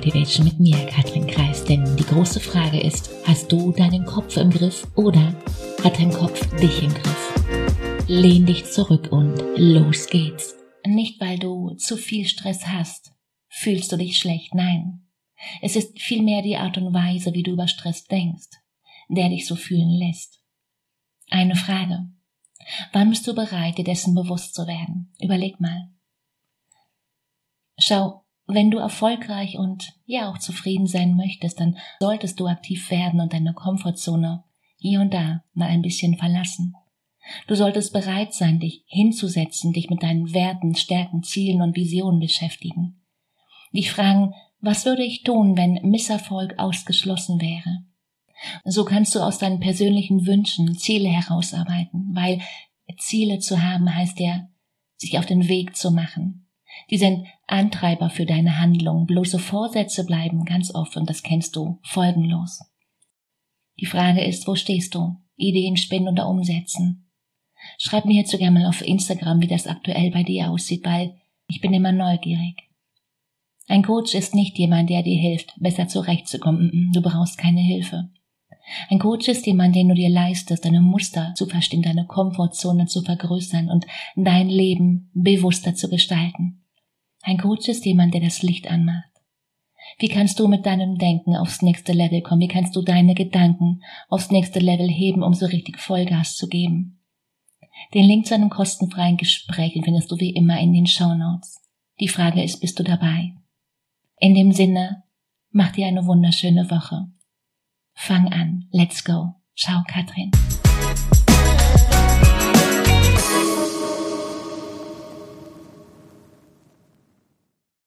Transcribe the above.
Motivation mit mir, Katrin Kreis. Denn die große Frage ist, hast du deinen Kopf im Griff oder hat dein Kopf dich im Griff? Lehn dich zurück und los geht's. Nicht weil du zu viel Stress hast, fühlst du dich schlecht, nein. Es ist vielmehr die Art und Weise, wie du über Stress denkst, der dich so fühlen lässt. Eine Frage. Wann bist du bereit, dir dessen bewusst zu werden? Überleg mal. Schau, wenn du erfolgreich und ja auch zufrieden sein möchtest, dann solltest du aktiv werden und deine Komfortzone hier und da mal ein bisschen verlassen. Du solltest bereit sein, dich hinzusetzen, dich mit deinen Werten, Stärken, Zielen und Visionen beschäftigen. Dich fragen, was würde ich tun, wenn Misserfolg ausgeschlossen wäre? So kannst du aus deinen persönlichen Wünschen Ziele herausarbeiten, weil Ziele zu haben heißt ja, sich auf den Weg zu machen, die sind Antreiber für deine Handlung. Bloße Vorsätze bleiben ganz oft, und das kennst du, folgenlos. Die Frage ist, wo stehst du? Ideen spinnen oder umsetzen? Schreib mir hierzu gerne mal auf Instagram, wie das aktuell bei dir aussieht, weil ich bin immer neugierig. Ein Coach ist nicht jemand, der dir hilft, besser zurechtzukommen. Du brauchst keine Hilfe. Ein Coach ist jemand, den du dir leistest, deine Muster zu verstehen, deine Komfortzone zu vergrößern und dein Leben bewusster zu gestalten. Ein Coach ist jemand, der das Licht anmacht. Wie kannst du mit deinem Denken aufs nächste Level kommen? Wie kannst du deine Gedanken aufs nächste Level heben, um so richtig Vollgas zu geben? Den Link zu einem kostenfreien Gespräch findest du wie immer in den Show Notes. Die Frage ist, bist du dabei? In dem Sinne, mach dir eine wunderschöne Woche. Fang an. Let's go. Ciao, Katrin.